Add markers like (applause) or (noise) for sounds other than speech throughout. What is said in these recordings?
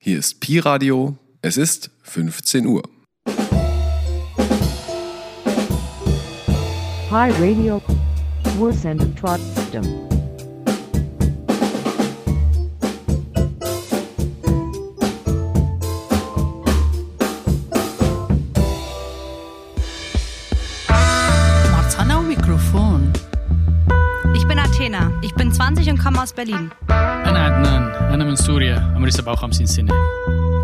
Hier ist Pi Radio. Es ist 15 Uhr. Pi Radio. Wursen trotzdem. Mikrofon. Ich bin Athena. Ich bin 20 und komme aus Berlin. أنا عدنان أنا من سوريا عمري 57 سنة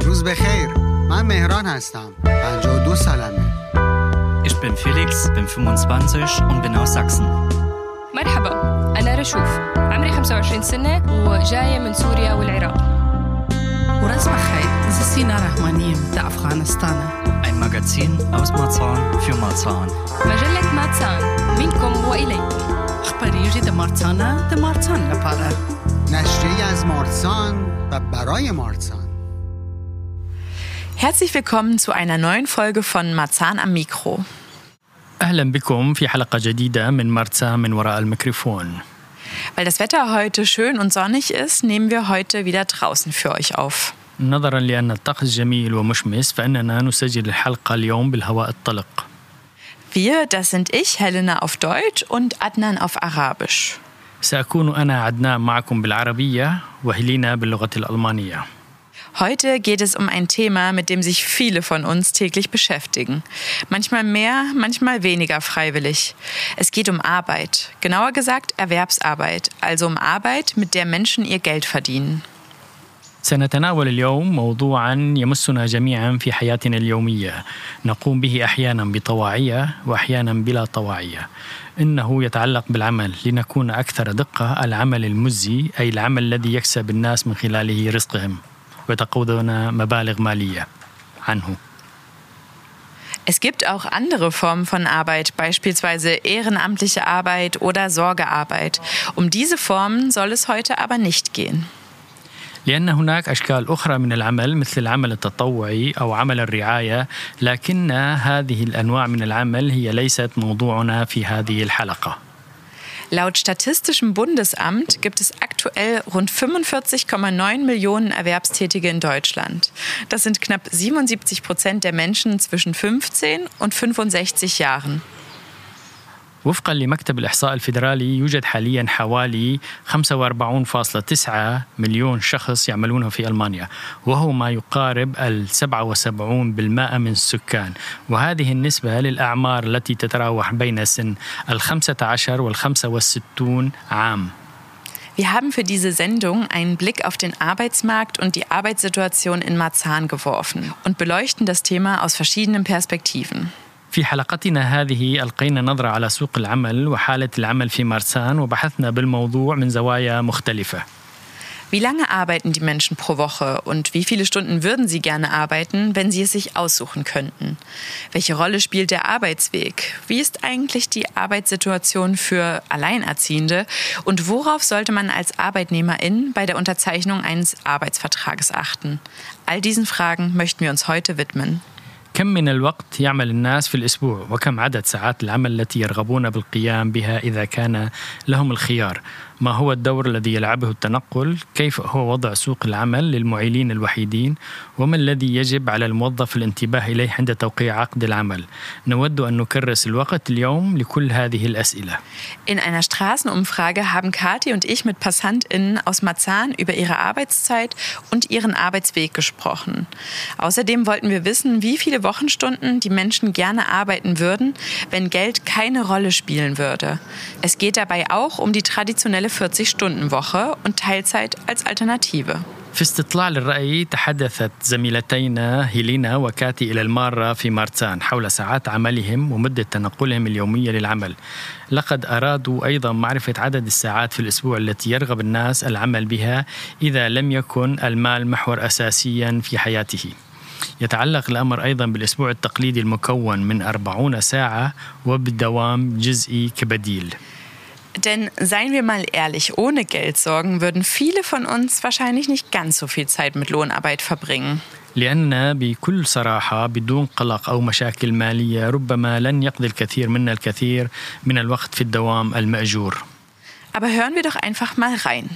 روز بخیر من مهران هستم 52 سالمه Ich bin Felix, bin 25 und bin aus Sachsen. مرحبا أنا رشوف عمري 25 سنة وجاية من سوريا والعراق Uras Bachai, Sina Rahmanim, der Afghanistan. Ein Magazin aus Marzahn für Marzahn. مجلة ماتسان منكم وإليكم أخباريجي د مارتانا د مارتان لپاره. نشریه از مارسان و برای مارسان Herzlich willkommen zu einer neuen Folge von Marzahn am Mikro. أهلا بكم في حلقة جديدة من مرسى من وراء الميكروفون Weil das Wetter heute schön und sonnig ist, nehmen wir heute wieder draußen für euch auf. نظرا لأن الطقس جميل ومشمس فإننا نسجل الحلقة اليوم بالهواء الطلق Wir, das sind ich, Helena auf Deutsch und Adnan auf Arabisch. سأكون أنا عدنان معكم بالعربية وهلينا باللغة الألمانية Heute geht es um ein Thema, mit dem sich viele von uns täglich beschäftigen. Manchmal mehr, manchmal weniger freiwillig. Es geht um Arbeit, genauer gesagt Erwerbsarbeit, also um Arbeit, mit der Menschen ihr Geld verdienen. سنتناول اليوم موضوعا يمسنا جميعا في حياتنا اليوميه نقوم به احيانا بطواعيه واحيانا بلا طواعيه انه يتعلق بالعمل لنكون اكثر دقه العمل المزي اي العمل الذي يكسب الناس من خلاله رزقهم ويتقوضون مبالغ ماليه عنه Es gibt auch andere Formen von Arbeit, beispielsweise ehrenamtliche Arbeit oder Sorgearbeit. Um diese Formen soll es heute aber nicht gehen. لأن هناك أشكال أخرى من العمل مثل العمل التطوعي أو عمل الرعاية لكن هذه الأنواع من العمل هي ليست موضوعنا في هذه الحلقة Laut Statistischem Bundesamt gibt es aktuell rund 45,9 Millionen Erwerbstätige in Deutschland. Das sind knapp 77 Prozent der Menschen zwischen 15 und 65 Jahren. وفقا لمكتب الإحصاء الفيدرالي يوجد حاليا حوالي 45.9 مليون شخص يعملون في ألمانيا وهو ما يقارب ال 77% من السكان وهذه النسبة للأعمار التي تتراوح بين سن ال 15 وال 65 عام Wir haben für diese Sendung einen Blick auf den Arbeitsmarkt und die Arbeitssituation in Marzahn geworfen und beleuchten das Thema aus verschiedenen Perspektiven. في حلقتنا هذه ألقينا نظرة على سوق العمل وحالة العمل في مارسان وبحثنا بالموضوع من زوايا مختلفة Wie lange arbeiten die Menschen pro Woche und wie viele Stunden würden sie gerne arbeiten, wenn sie es sich aussuchen könnten? Welche Rolle spielt der Arbeitsweg? Wie ist eigentlich die Arbeitssituation für Alleinerziehende? Und worauf sollte man als Arbeitnehmerin bei der Unterzeichnung eines Arbeitsvertrages achten? All diesen Fragen möchten wir uns heute widmen. كم من الوقت يعمل الناس في الأسبوع؟ وكم عدد ساعات العمل التي يرغبون بالقيام بها إذا كان لهم الخيار؟ ما هو الدور الذي يلعبه التنقل كيف هو وضع سوق العمل للمعيلين الوحيدين وما الذي يجب على الموظف الانتباه إليه عند توقيع عقد العمل نود أن نكرس الوقت اليوم لكل هذه الأسئلة In einer Straßenumfrage haben Kathi und ich mit PassantInnen aus Marzahn über ihre Arbeitszeit und ihren Arbeitsweg gesprochen. Außerdem wollten wir wissen, wie viele Wochenstunden die Menschen gerne arbeiten würden, wenn Geld keine Rolle spielen würde. Es geht dabei auch um die traditionelle 40-Stunden-Woche und Teilzeit als Alternative. في استطلاع للرأي تحدثت زميلتينا هيلينا وكاتي إلى المارة في مارتسان حول ساعات عملهم ومدة تنقلهم اليومية للعمل. لقد أرادوا أيضا معرفة عدد الساعات في الأسبوع التي يرغب الناس العمل بها إذا لم يكن المال محور أساسيا في حياته. يتعلق الأمر أيضا بالأسبوع التقليدي المكون من 40 ساعة وبدوام جزئي كبديل. Denn seien wir mal ehrlich, ohne Geld sorgen würden viele von uns wahrscheinlich nicht ganz so viel Zeit mit Lohnarbeit verbringen. لأن بكل صراحة بدون قلق أو مشاكل مالية ربما لن يقضي الكثير منا الكثير من الوقت في الدوام المأجور Aber hören wir doch einfach mal rein.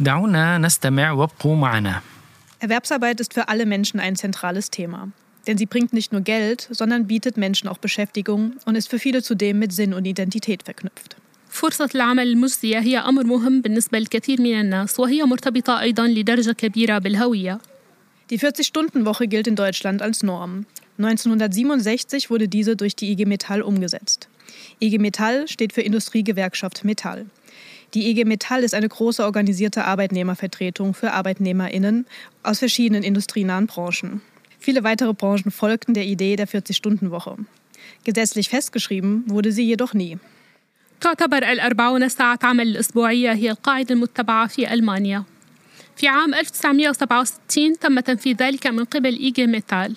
دعونا نستمع وابقوا معنا Erwerbsarbeit ist für alle Menschen ein zentrales Thema. Denn sie bringt nicht nur Geld, sondern bietet Menschen auch Beschäftigung und ist für viele zudem mit Sinn und Identität verknüpft. فرصة العمل المجزية هي أمر مهم بالنسبة للكثير من الناس وهي مرتبطة أيضا لدرجة كبيرة بالهوية Die 40-Stunden-Woche gilt in Deutschland als Norm. 1967 wurde diese durch die IG Metall umgesetzt. IG Metall steht für Industriegewerkschaft Metall. Die IG Metall ist eine große organisierte Arbeitnehmervertretung für ArbeitnehmerInnen aus verschiedenen industrienahen Branchen. Viele weitere Branchen folgten der Idee der 40-Stunden-Woche. Gesetzlich festgeschrieben wurde sie jedoch nie. تعتبر الأربعون ساعة عمل الأسبوعية هي القاعدة المتبعة في ألمانيا. في عام 1967 تم تنفيذ ذلك من قبل إيجي ميتال.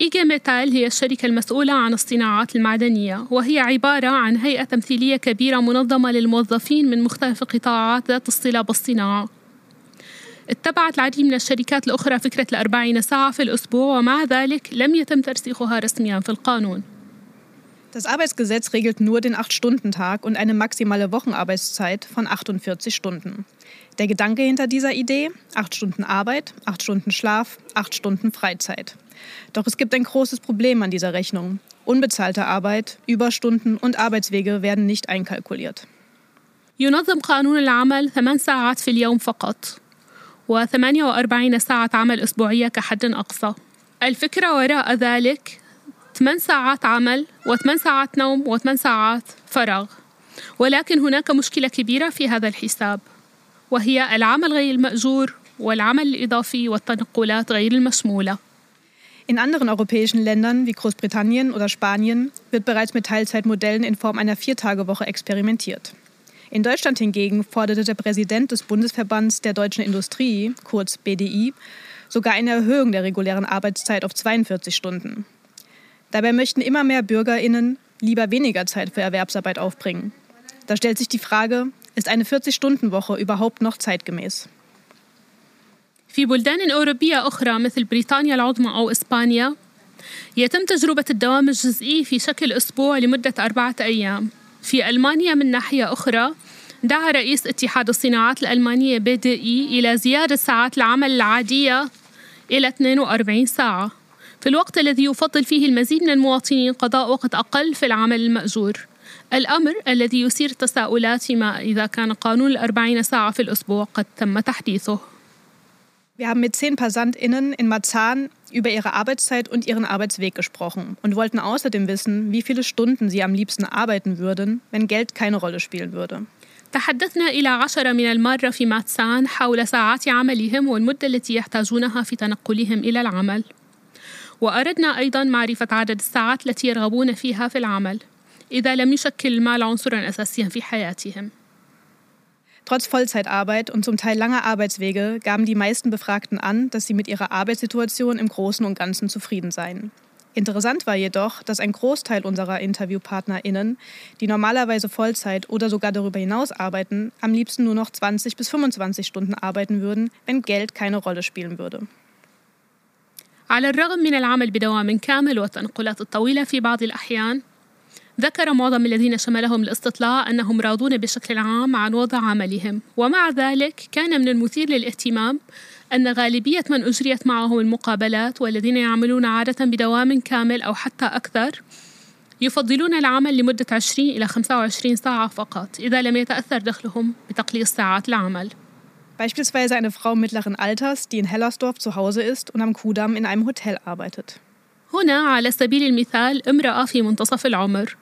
إيجي ميتال هي الشركة المسؤولة عن الصناعات المعدنية وهي عبارة عن هيئة تمثيلية كبيرة منظمة للموظفين من مختلف القطاعات ذات الصلة بالصناعة. اتبعت العديد من الشركات الأخرى فكرة الأربعين ساعة في الأسبوع ومع ذلك لم يتم ترسيخها رسميا في القانون. Das Arbeitsgesetz regelt nur den 8-Stunden-Tag und eine maximale Wochenarbeitszeit von 48 Stunden. Der Gedanke hinter dieser Idee? 8 Stunden Arbeit, 8 Stunden Schlaf, 8 Stunden Freizeit. Doch es gibt ein großes Problem an dieser Rechnung. Unbezahlte Arbeit, Überstunden und Arbeitswege werden nicht einkalkuliert. ينظم قانون العمل ثمان ساعات في اليوم فقط و48 ساعة عمل أسبوعية كحد أقصى الفكرة وراء ذلك 8 ساعات عمل و8 ساعات نوم و8 ساعات فراغ ولكن هناك مشكلة كبيرة في هذا الحساب وهي العمل غير المأجور والعمل الإضافي والتنقلات غير المشمولة In anderen europäischen Ländern wie Großbritannien oder Spanien wird bereits mit Teilzeitmodellen in Form einer Viertagewoche experimentiert. In Deutschland hingegen forderte der Präsident des Bundesverbands der deutschen Industrie, kurz BDI, sogar eine Erhöhung der regulären Arbeitszeit auf 42 Stunden. Dabei möchten immer mehr Bürgerinnen lieber weniger Zeit für Erwerbsarbeit aufbringen. Da stellt sich die Frage, ist eine 40-Stunden-Woche überhaupt noch zeitgemäß? في بلدان أوروبية أخرى مثل بريطانيا العظمى أو إسبانيا يتم تجربة الدوام الجزئي في شكل أسبوع لمدة أربعة أيام في ألمانيا من ناحية أخرى دعا رئيس اتحاد الصناعات الألمانية بي دي إي إلى زيادة ساعات العمل العادية إلى 42 ساعة في الوقت الذي يفضل فيه المزيد من المواطنين قضاء وقت أقل في العمل المأجور. الأمر الذي يثير تساؤلات فيما إذا كان قانون الأربعين ساعة في الأسبوع قد تم تحديثه. Wir haben mit zehn PassantInnen in Marzahn über ihre Arbeitszeit und ihren Arbeitsweg gesprochen und wollten außerdem wissen, wie viele Stunden sie am liebsten arbeiten würden, wenn Geld keine Rolle spielen würde. تحدثنا إلى عشرة من المرة في ماتسان حول ساعات عملهم والمدة التي يحتاجونها في تنقلهم إلى العمل. وأردنا أيضا معرفة عدد الساعات التي يرغبون فيها في العمل إذا لم يشكل المال عنصرا أساسيا في حياتهم Trotz Vollzeitarbeit und zum Teil langer Arbeitswege gaben die meisten Befragten an, dass sie mit ihrer Arbeitssituation im Großen und Ganzen zufrieden seien. Interessant war jedoch, dass ein Großteil unserer InterviewpartnerInnen, die normalerweise Vollzeit oder sogar darüber hinaus arbeiten, am liebsten nur noch 20 bis 25 Stunden arbeiten würden, wenn Geld keine Rolle spielen würde. على الرغم من العمل بدوام كامل والتنقلات الطويلة في بعض الأحيان ذكر معظم الذين شملهم الاستطلاع أنهم راضون بشكل عام عن وضع عملهم. ومع ذلك كان من المثير للاهتمام أن غالبية من أجريت معهم المقابلات والذين يعملون عادة بدوام كامل أو حتى أكثر يفضلون العمل لمدة 20 إلى 25 ساعة فقط إذا لم يتأثر دخلهم بتقليص ساعات العمل. Beispielsweise eine Frau mittleren Alters, die in Hellersdorf zu Hause ist und am Kudamm in einem Hotel arbeitet. هنا على سبيل المثال امرأة في منتصف العمر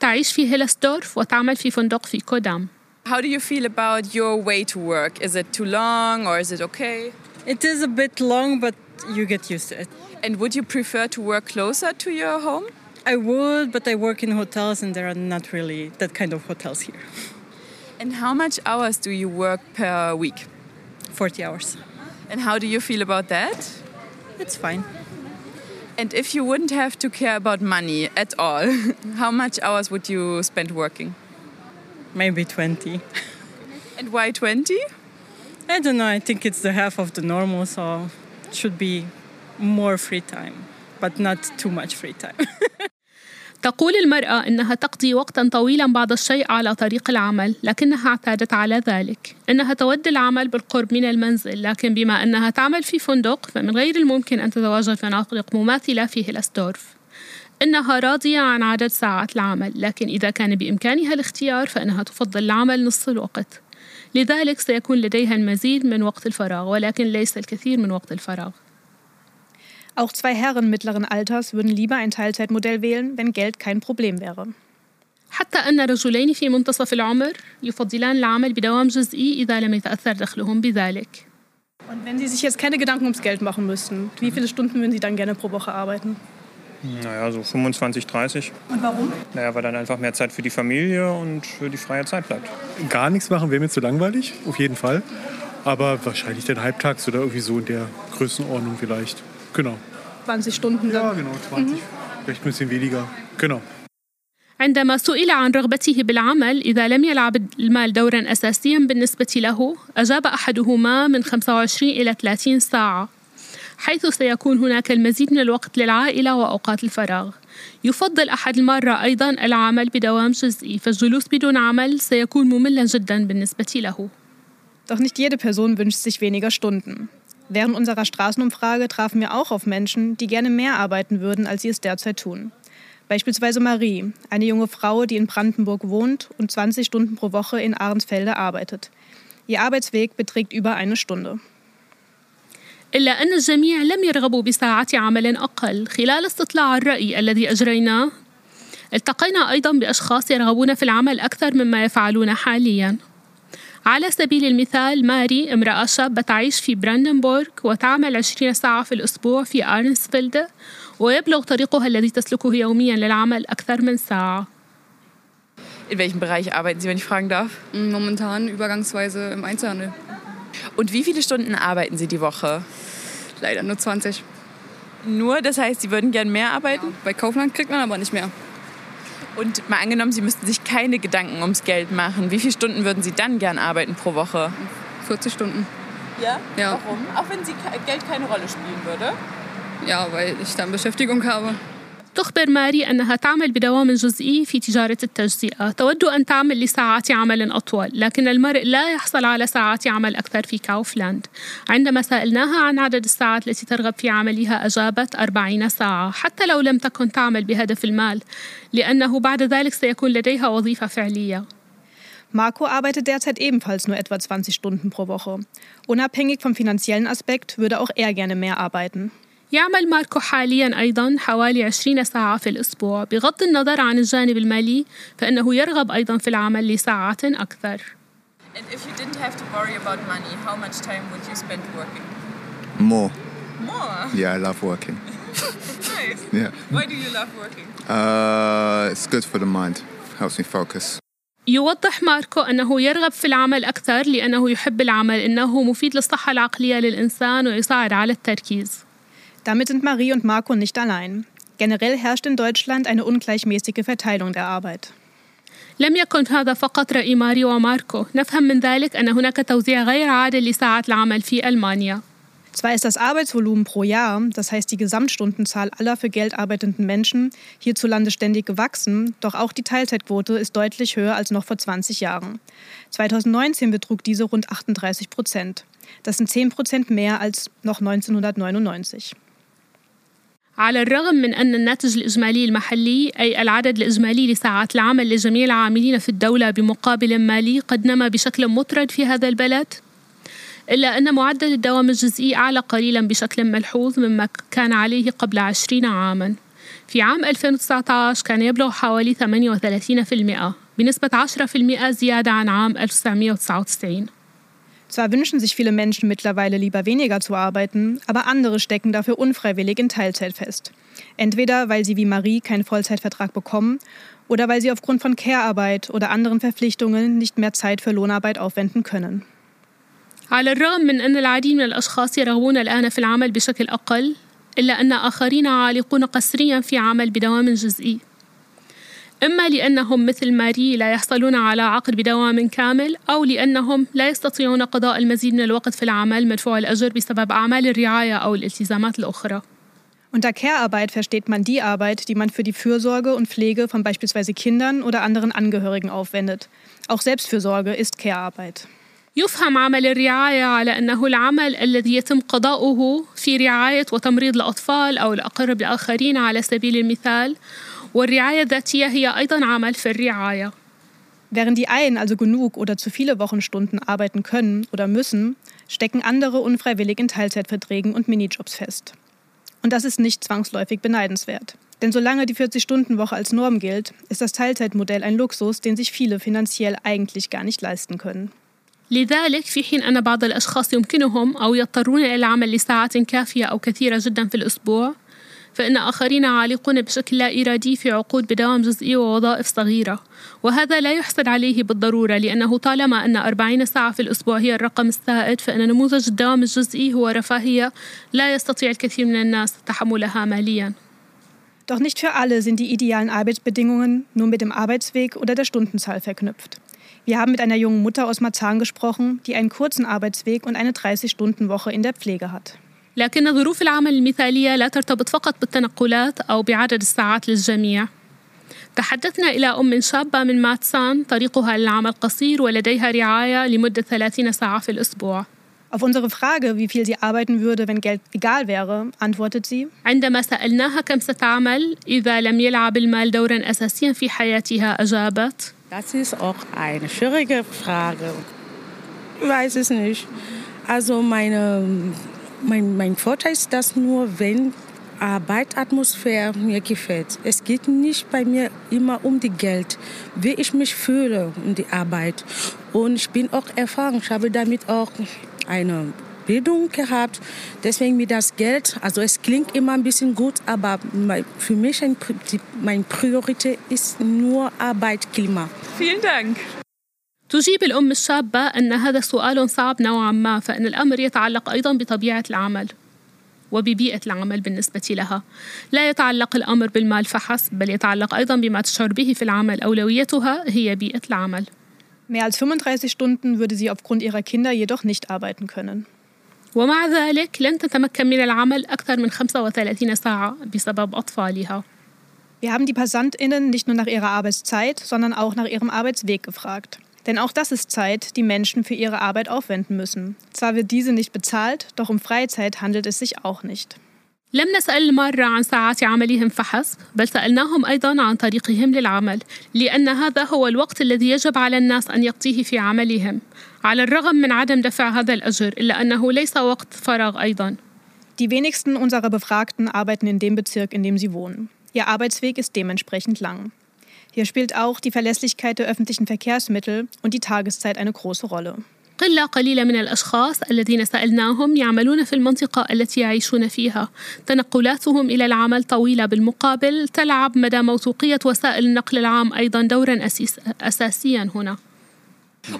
تعيش في هيلسدورف وتعمل في فندق في كودام How do you feel about your way to work? Is it too long or is it okay? It is a bit long, but you get used to it. And would you prefer to work closer to your home? I would, but I work in hotels and there are not really that kind of hotels here. And how much hours do you work per week? 40 hours. And how do you feel about that? It's fine. And if you wouldn't have to care about money at all, (laughs) how much hours would you spend working? Maybe 20. And why 20? I don't know. I think it's the half of the normal, so it should be more free time, but not too much free time. (laughs) تقول المرأة إنها تقضي وقتا طويلا بعض الشيء على طريق العمل لكنها اعتادت على ذلك. إنها تود العمل بالقرب من المنزل لكن بما أنها تعمل في فندق فمن غير الممكن أن تتواجد فنادق مماثلة في هيلستورف إنها راضية عن عدد ساعات العمل لكن إذا كان بإمكانها الاختيار فإنها تفضل العمل نصف الوقت. لذلك سيكون لديها المزيد من وقت الفراغ ولكن ليس الكثير من وقت الفراغ. Auch zwei Herren mittleren Alters würden lieber ein Teilzeitmodell wählen, wenn Geld kein Problem wäre. حتى أن رجلين في منتصف العمر يفضلان العمل بدوام جزئي إذا لم يتأثر دخلهم بذلك. Und wenn Sie sich jetzt keine Gedanken ums Geld machen müssten, wie viele Stunden würden Sie dann gerne pro Woche arbeiten? Naja, so 25, 30. Und warum? Naja, weil dann einfach mehr Zeit für die Familie und für die freie Zeit bleibt. Gar nichts machen wäre mir zu langweilig, auf jeden Fall. Aber wahrscheinlich dann halbtags oder irgendwie so in der Größenordnung vielleicht. Genau. 20 Stunden Ja, genau, 20. Vielleicht ein bisschen weniger. Genau. عندما سئل عن رغبته بالعمل إذا لم يلعب المال دورا أساسيا بالنسبة له أجاب أحدهما من 25 إلى 30 ساعة حيث سيكون هناك المزيد من الوقت للعائلة وأوقات الفراغ يفضل أحد المرة أيضا العمل بدوام جزئي فالجلوس بدون عمل سيكون مملا جدا بالنسبة له Doch nicht jede Person wünscht sich weniger Stunden. Während unserer Straßenumfrage trafen wir auch auf Menschen, die gerne mehr arbeiten würden, als sie es derzeit tun. Beispielsweise Marie, eine junge Frau, die in Brandenburg wohnt und 20 Stunden pro Woche in Ahrensfelde arbeitet. Ihr Arbeitsweg beträgt über eine Stunde. إلا أن الجميع لم يرغبوا بساعات عمل أقل خلال استطلاع الرأي الذي أجريناه التقينا أيضا بأشخاص يرغبون في العمل أكثر مما يفعلون حاليا على سبيل المثال ماري امرأة شابة تعيش في براندنبورغ وتعمل 20 ساعة في الأسبوع في آرنسفيلد ويبلغ طريقها الذي تسلكه يوميا للعمل أكثر من ساعة In welchem Bereich arbeiten Sie, wenn ich fragen darf? Momentan übergangsweise im Einzelhandel. Und wie viele Stunden arbeiten Sie die Woche? Leider nur 20. Nur, das heißt, Sie würden gern mehr arbeiten? Ja, bei Kaufland kriegt man aber nicht mehr. Und mal angenommen, Sie müssten sich keine Gedanken ums Geld machen. Wie viele Stunden würden Sie dann gern arbeiten pro Woche? 40 Stunden. Ja? Ja. Warum? Auch wenn Sie Geld keine Rolle spielen würde? Ja, weil ich dann Beschäftigung habe. تخبر ماري أنها تعمل بدوام جزئي في تجارة التجزئة تود أن تعمل لساعات عمل أطول لكن المرء لا يحصل على ساعات عمل أكثر في كاوفلاند عندما سألناها عن عدد الساعات التي ترغب في عملها أجابت 40 ساعة حتى لو لم تكن تعمل بهدف المال لأنه بعد ذلك سيكون لديها وظيفة فعلية Marco arbeitet derzeit ebenfalls nur etwa 20 Stunden pro Woche. Unabhängig vom finanziellen Aspekt würde auch er gerne mehr arbeiten. يعمل ماركو حاليا أيضا حوالي 20 ساعة في الأسبوع بغض النظر عن الجانب المالي فإنه يرغب أيضا في العمل لساعات أكثر And if you didn't have to worry about money, how much time would you spend working? More. More? Yeah, I love working. (laughs) nice. Yeah. Why do you love working? Uh, it's good for the mind. Helps me focus. يوضح ماركو أنه يرغب في العمل أكثر لأنه يحب العمل إنه مفيد للصحة العقلية للإنسان ويساعد على التركيز Damit sind Marie und Marco nicht allein. Generell herrscht in Deutschland eine ungleichmäßige Verteilung der Arbeit. لم يكن هذا فقط رأي ماري وماركو نفهم من ذلك أن هناك توزيع غير عادل لساعات العمل في ألمانيا Zwar ist das Arbeitsvolumen pro Jahr, das heißt die Gesamtstundenzahl aller für Geld arbeitenden Menschen, hierzulande ständig gewachsen, doch auch die Teilzeitquote ist deutlich höher als noch vor 20 Jahren. 2019 betrug diese rund 38 Prozent. Das sind 10 Prozent mehr als noch 1999. على الرغم من أن الناتج الإجمالي المحلي أي العدد الإجمالي لساعات العمل لجميع العاملين في الدولة بمقابل مالي قد نما بشكل مطرد في هذا البلد إلا أن معدل الدوام الجزئي أعلى قليلا بشكل ملحوظ مما كان عليه قبل عشرين عاما. في عام 2019 كان يبلغ حوالي 38% بنسبة 10% زيادة عن عام 1999 Zwar wünschen sich viele Menschen mittlerweile lieber weniger zu arbeiten, aber andere stecken dafür unfreiwillig in Teilzeit fest. Entweder weil sie wie Marie keinen Vollzeitvertrag bekommen oder weil sie aufgrund von Care-Arbeit oder anderen Verpflichtungen nicht mehr Zeit für Lohnarbeit aufwenden können. على الرغم من أن العديد من الأشخاص يرغبون الآن في العمل بشكل أقل إلا أن آخرين عالقون قسريا في عمل بدوام جزئي إما لأنهم مثل ماري لا يحصلون على عقد بدوام كامل أو لأنهم لا يستطيعون قضاء المزيد من الوقت في العمل مدفوع الأجر بسبب أعمال الرعاية أو الالتزامات الأخرى Unter Care-Arbeit versteht man die Arbeit, die man für die Fürsorge und Pflege von beispielsweise Kindern oder anderen Angehörigen aufwendet. Auch Selbstfürsorge ist Care-Arbeit. يفهم عمل الرعاية على أنه العمل الذي يتم قضاؤه في رعاية وتمريض الأطفال أو الأقرب الآخرين على سبيل المثال والرعاية الذاتية هي أيضا عمل في الرعاية Während die einen also genug oder zu viele Wochenstunden arbeiten können oder müssen, stecken andere unfreiwillig in Teilzeitverträgen und Minijobs fest. Und das ist nicht zwangsläufig beneidenswert. Denn solange die 40-Stunden-Woche als Norm gilt, ist das Teilzeitmodell ein Luxus, den sich viele finanziell eigentlich gar nicht leisten können. لذلك في حين أن بعض الأشخاص يمكنهم أو يضطرون إلى العمل لساعات كافية أو كثيرة جدا في الأسبوع فإن آخرين عالقون بشكل لا إرادي في عقود بدوام جزئي ووظائف صغيرة وهذا لا يحسد عليه بالضرورة لأنه طالما أن 40 ساعة في الأسبوع هي الرقم السائد فإن نموذج الدوام الجزئي هو رفاهية لا يستطيع الكثير من الناس تحملها مالياً Doch nicht für alle sind die idealen Arbeitsbedingungen nur mit dem Arbeitsweg oder der Stundenzahl verknüpft. Wir haben mit einer jungen Mutter aus Marzahn gesprochen, die einen kurzen Arbeitsweg und eine 30-Stunden-Woche in der Pflege hat. لكن ظروف العمل المثالية لا ترتبط فقط بالتنقلات أو بعدد الساعات للجميع تحدثنا إلى أم شابة من ماتسان طريقها للعمل قصير ولديها رعاية لمدة 30 ساعة في الأسبوع Auf unsere Frage, wie viel sie arbeiten würde, wenn Geld egal wäre, antwortet sie: عندما سألناها كم ستعمل إذا لم يلعب المال دورا أساسيا في حياتها أجابت Das ist auch eine schwierige Frage. Ich weiß es nicht. Also meine, mein, mein Vorteil ist, dass nur wenn Arbeitsatmosphäre mir gefällt. Es geht nicht bei mir immer um die Geld, wie ich mich fühle um die Arbeit. Und ich bin auch erfahren. Ich habe damit auch eine Bildung gehabt. Deswegen mit das Geld, also es klingt immer ein bisschen gut, aber für mich ein, meine Priorität ist nur Arbeitsklima. Vielen Dank. تجيب الأم الشابة أن هذا سؤال صعب نوعا ما فإن الأمر يتعلق أيضا بطبيعة العمل وببيئة العمل بالنسبة لها لا يتعلق الأمر بالمال فحسب بل يتعلق أيضا بما تشعر به في العمل أولويتها هي بيئة العمل Mehr als 35 Stunden würde sie aufgrund ihrer Kinder jedoch nicht arbeiten können. ومع ذلك لن تتمكن من العمل أكثر من 35 ساعة بسبب أطفالها. Wir haben die PassantInnen nicht nur nach ihrer Arbeitszeit, sondern auch nach ihrem Arbeitsweg gefragt. Denn auch das ist Zeit, die Menschen für ihre Arbeit aufwenden müssen. Zwar wird diese nicht bezahlt, doch um Freizeit handelt es sich auch nicht. لم نسأل المرة عن ساعات عملهم فحسب بل سألناهم أيضا عن طريقهم للعمل لأن هذا هو الوقت الذي يجب على الناس أن يقضيه في عملهم على الرغم من عدم دفع هذا الأجر إلا أنه ليس وقت فراغ أيضا Die wenigsten unserer Befragten arbeiten in dem Bezirk, in dem sie wohnen. Ihr Arbeitsweg ist dementsprechend lang. Hier spielt auch die Verlässlichkeit der öffentlichen Verkehrsmittel und die Tageszeit eine große Rolle. قلة قليلة من الأشخاص الذين سألناهم يعملون في المنطقة التي يعيشون فيها تنقلاتهم إلى العمل طويلة بالمقابل تلعب مدى موثوقية وسائل النقل العام أيضا دورا أسيس أساسيا هنا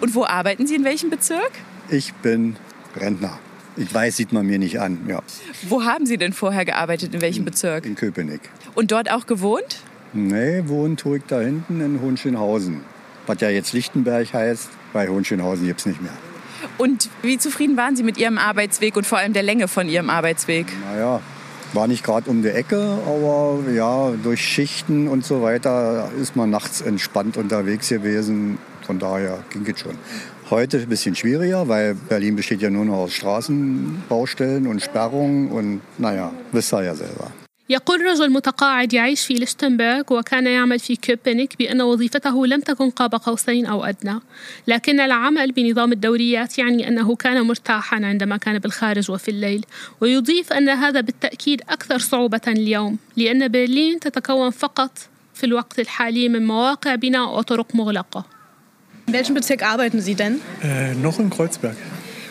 Und wo arbeiten Sie, in welchem Bezirk? Ich bin Rentner. Ich weiß, sieht man mir nicht an. Ja. Wo haben Sie denn vorher gearbeitet, in welchem Bezirk? In Köpenick. Und dort auch gewohnt? Nee, wohnen tue ich da hinten in Hohenschönhausen. Was ja jetzt Lichtenberg heißt, weil Hohenschönhausen gibt es nicht mehr. Und wie zufrieden waren Sie mit Ihrem Arbeitsweg und vor allem der Länge von Ihrem Arbeitsweg? Naja, war nicht gerade um die Ecke, aber ja, durch Schichten und so weiter ist man nachts entspannt unterwegs gewesen. Von daher ging es schon. Heute ein bisschen schwieriger, weil Berlin besteht ja nur noch aus Straßenbaustellen und Sperrungen und naja, wisst ihr ja selber. يقول رجل متقاعد يعيش في لشتنبرغ وكان يعمل في كوبنيك بأن وظيفته لم تكن قاب قوسين أو أدنى لكن العمل بنظام الدوريات يعني أنه كان مرتاحا عندما كان بالخارج وفي الليل ويضيف أن هذا بالتأكيد أكثر صعوبة اليوم لأن برلين تتكون فقط في الوقت الحالي من مواقع بناء وطرق مغلقة In welchem Bezirk arbeiten Sie denn? Äh, noch in Kreuzberg.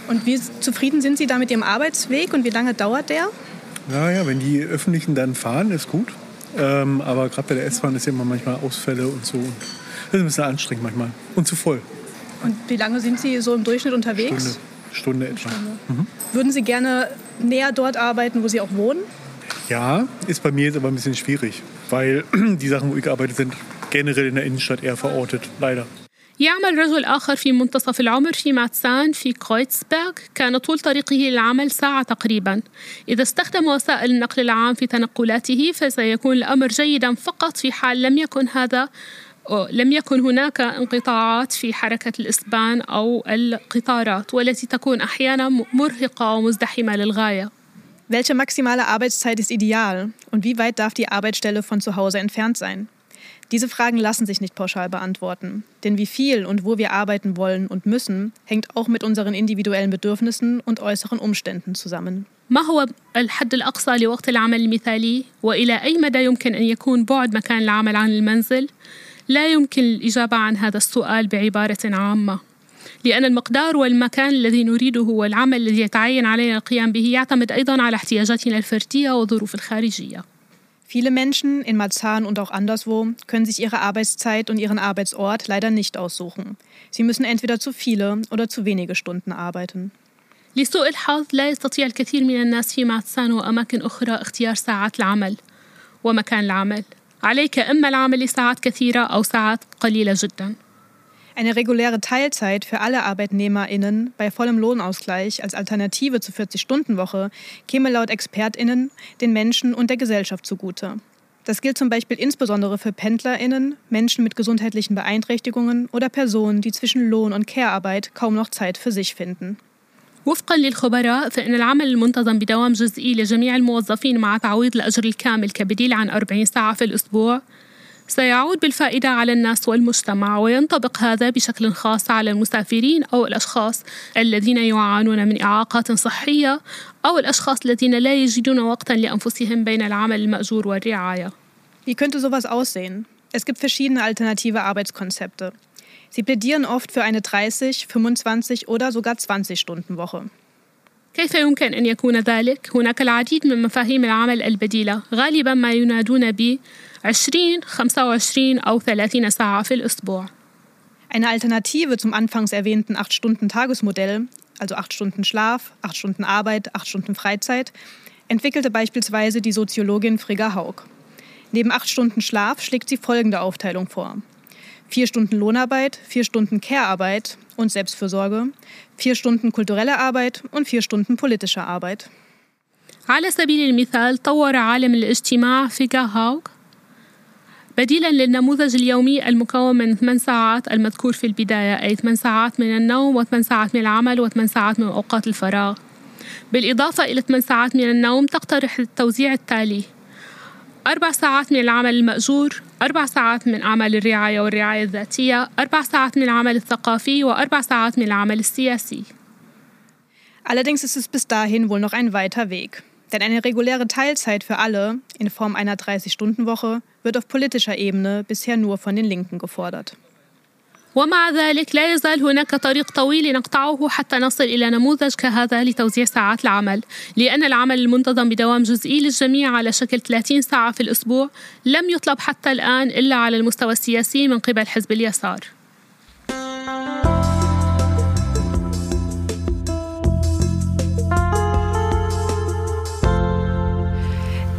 Und wie zufrieden sind Sie da mit Ihrem Arbeitsweg und wie lange dauert der? Naja, wenn die Öffentlichen dann fahren, ist gut. Ähm, aber gerade bei der S-Bahn ist ja immer manchmal Ausfälle und so. Das ist ein bisschen anstrengend manchmal und zu voll. Und wie lange sind Sie so im Durchschnitt unterwegs? Stunde, Stunde etwa. Mhm. Würden Sie gerne näher dort arbeiten, wo Sie auch wohnen? Ja, ist bei mir jetzt aber ein bisschen schwierig, weil (clears throat) die Sachen, wo ich arbeite, sind generell in der Innenstadt eher verortet, leider. يعمل رجل آخر في منتصف العمر في ماتسان في كرويتسبرغ كان طول طريقه للعمل ساعة تقريبا إذا استخدم وسائل النقل العام في تنقلاته فسيكون الأمر جيدا فقط في حال لم يكن هذا لم يكن هناك انقطاعات في حركة الإسبان أو القطارات والتي تكون أحيانا مرهقة ومزدحمة للغاية. Welche maximale Arbeitszeit ist ideal und wie weit darf die Arbeitsstelle von zu Hause entfernt sein? Diese Fragen lassen sich nicht pauschal beantworten, denn wie viel und wo wir arbeiten wollen und müssen, hängt auch mit unseren individuellen Bedürfnissen und äußeren Umständen zusammen. ما هو الحد الأقصى لوقت العمل المثالي؟ وإلى أي مدى يمكن أن يكون بعد مكان العمل عن المنزل؟ لا يمكن الإجابة عن هذا السؤال بعبارة عامة لأن المقدار والمكان الذي نريده والعمل الذي يتعين علينا القيام به يعتمد أيضا على احتياجاتنا الفردية والظروف الخارجية. Viele Menschen in Marzahn und auch anderswo können sich ihre Arbeitszeit und ihren Arbeitsort leider nicht aussuchen. Sie müssen entweder zu viele oder zu wenige Stunden arbeiten. لسوء الحظ لا يستطيع الكثير من الناس في ماتسان وأماكن أخرى اختيار ساعات العمل ومكان العمل عليك إما العمل لساعات كثيرة أو ساعات قليلة جدا Eine reguläre Teilzeit für alle ArbeitnehmerInnen bei vollem Lohnausgleich als Alternative zur 40-Stunden-Woche käme laut ExpertInnen den Menschen und der Gesellschaft zugute. Das gilt zum Beispiel insbesondere für PendlerInnen, Menschen mit gesundheitlichen Beeinträchtigungen oder Personen, die zwischen Lohn- und Care-Arbeit kaum noch Zeit für sich finden. وفقا للخبراء فإن العمل المنتظم بدوام جزئي لجميع الموظفين مع تعويض الأجر الكامل كبديل عن 40 ساعة في الأسبوع سيعود بالفائدة على الناس والمجتمع وينطبق هذا بشكل خاص على المسافرين أو الأشخاص الذين يعانون من إعاقات صحية أو الأشخاص الذين لا يجدون وقتا لأنفسهم بين العمل المأجور والرعاية. Wie könnte sowas aussehen? Es gibt verschiedene alternative Arbeitskonzepte. Sie plädieren oft für eine 30, 25 oder sogar 20 Stunden Woche. كيف يمكن أن يكون ذلك؟ هناك العديد من مفاهيم العمل البديلة غالبا ما ينادون ب 20, 25 أو 30 ساعة في الأسبوع. Eine Alternative zum anfangs erwähnten 8-Stunden-Tagesmodell, also 8 Stunden Schlaf, 8 Stunden Arbeit, 8 Stunden Freizeit, entwickelte beispielsweise die Soziologin Frigga Haug. Neben 8 Stunden Schlaf schlägt sie folgende Aufteilung vor. 4 Stunden Lohnarbeit, 4 Stunden Care-Arbeit und Selbstfürsorge, 4 Stunden kulturelle Arbeit und 4 Stunden politische Arbeit. على سبيل المثال طور عالم الاجتماع فيغا هاوغ بديلا للنموذج اليومي المكون من 8 ساعات المذكور في البداية أي 8 ساعات من النوم و8 ساعات من العمل و8 ساعات من أوقات الفراغ. بالإضافة إلى 8 ساعات من النوم تقترح التوزيع التالي. أربع ساعات من العمل المأجور أربع ساعات من أعمال الرعاية والرعاية الذاتية أربع ساعات من العمل الثقافي وأربع ساعات من العمل السياسي Allerdings ist es bis dahin wohl noch ein weiter Weg. Denn eine reguläre Teilzeit für alle in Form einer 30-Stunden-Woche wird auf politischer Ebene bisher nur von den Linken gefordert. ومع ذلك لا يزال هناك طريق طويل نقطعه حتى نصل إلى نموذج كهذا لتوزيع ساعات العمل. لأن العمل المنتظم بدوام جزئي للجميع على شكل 30 ساعة في الأسبوع لم يطلب حتى الآن إلا على المستوى السياسي من قبل حزب اليسار.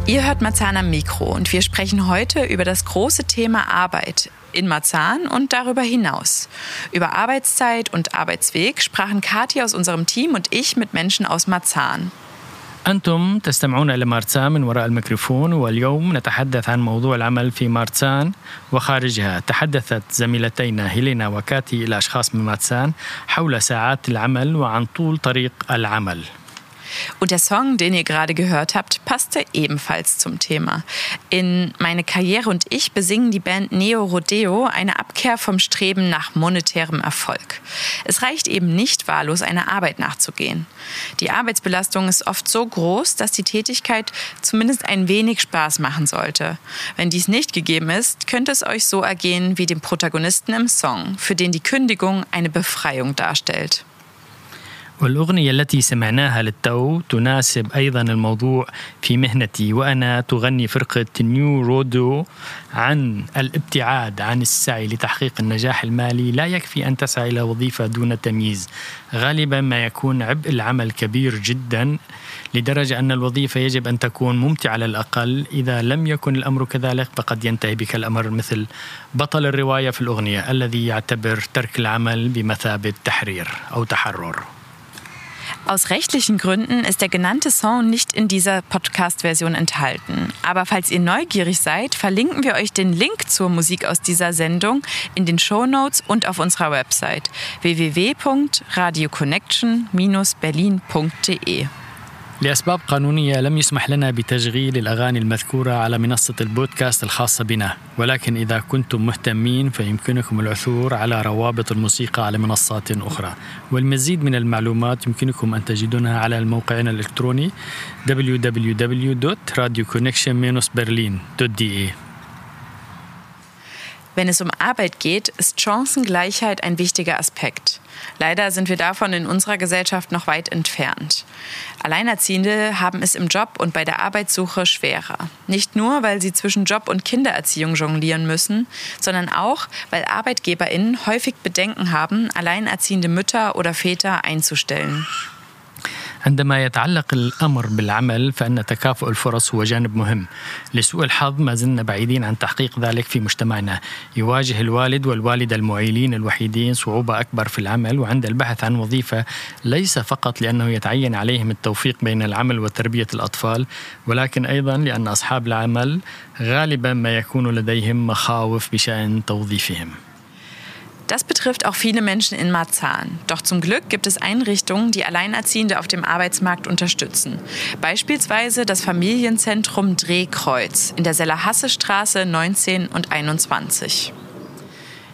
Ihr hört Marzahn am Mikro und wir sprechen heute über das große Thema Arbeit. in Marzahn und darüber hinaus. Über Arbeitszeit und Arbeitsweg sprachen Kathi aus unserem Team und ich mit Menschen aus Marzahn. أنتم تستمعون إلى مارسان من وراء الميكروفون واليوم نتحدث عن موضوع العمل في مارسان وخارجها تحدثت زميلتينا هيلينا وكاتي إلى أشخاص من مارسان حول ساعات العمل وعن طول طريق العمل und der Song, den ihr gerade gehört habt, passte ebenfalls zum Thema. In Meine Karriere und ich besingen die Band Neo Rodeo eine Abkehr vom Streben nach monetärem Erfolg. Es reicht eben nicht wahllos einer Arbeit nachzugehen. Die Arbeitsbelastung ist oft so groß, dass die Tätigkeit zumindest ein wenig Spaß machen sollte. Wenn dies nicht gegeben ist, könnte es euch so ergehen wie dem Protagonisten im Song, für den die Kündigung eine Befreiung darstellt. والأغنية التي سمعناها للتو تناسب أيضا الموضوع في مهنتي وأنا تغني فرقة نيو رودو عن الابتعاد عن السعي لتحقيق النجاح المالي. لا يكفي أن تسعى إلى وظيفة دون تمييز. غالبا ما يكون عبء العمل كبير جدا لدرجة أن الوظيفة يجب أن تكون ممتعة على الأقل. إذا لم يكن الأمر كذلك فقد ينتهي بك الأمر مثل بطل الرواية في الأغنية الذي يعتبر ترك العمل بمثابة تحرير أو تحرر. Aus rechtlichen Gründen ist der genannte Song nicht in dieser Podcast-Version enthalten. Aber falls ihr neugierig seid, verlinken wir euch den Link zur Musik aus dieser Sendung in den Show Notes und auf unserer Website www.radioconnection-berlin.de. لأسباب قانونية لم يسمح لنا بتشغيل الأغاني المذكورة على منصة البودكاست الخاصة بنا. ولكن إذا كنتم مهتمين فيمكنكم العثور على روابط الموسيقى على منصات أخرى. والمزيد من المعلومات يمكنكم أن تجدونها على موقعنا الإلكتروني www.radioconnection-berlin.de Wenn es um Arbeit geht, ist Chancengleichheit ein wichtiger Aspekt. Leider sind wir davon in unserer Gesellschaft noch weit entfernt. Alleinerziehende haben es im Job und bei der Arbeitssuche schwerer. Nicht nur, weil sie zwischen Job und Kindererziehung jonglieren müssen, sondern auch, weil Arbeitgeberinnen häufig Bedenken haben, alleinerziehende Mütter oder Väter einzustellen. عندما يتعلق الأمر بالعمل فإن تكافؤ الفرص هو جانب مهم. لسوء الحظ ما زلنا بعيدين عن تحقيق ذلك في مجتمعنا. يواجه الوالد والوالدة المعيلين الوحيدين صعوبة أكبر في العمل وعند البحث عن وظيفة ليس فقط لأنه يتعين عليهم التوفيق بين العمل وتربية الأطفال ولكن أيضا لأن أصحاب العمل غالبا ما يكون لديهم مخاوف بشأن توظيفهم. Das betrifft auch viele Menschen in Marzahn. Doch zum Glück gibt es Einrichtungen, die Alleinerziehende auf dem Arbeitsmarkt unterstützen. Beispielsweise das Familienzentrum Drehkreuz in der Sellerhasse-Straße 19 und 21.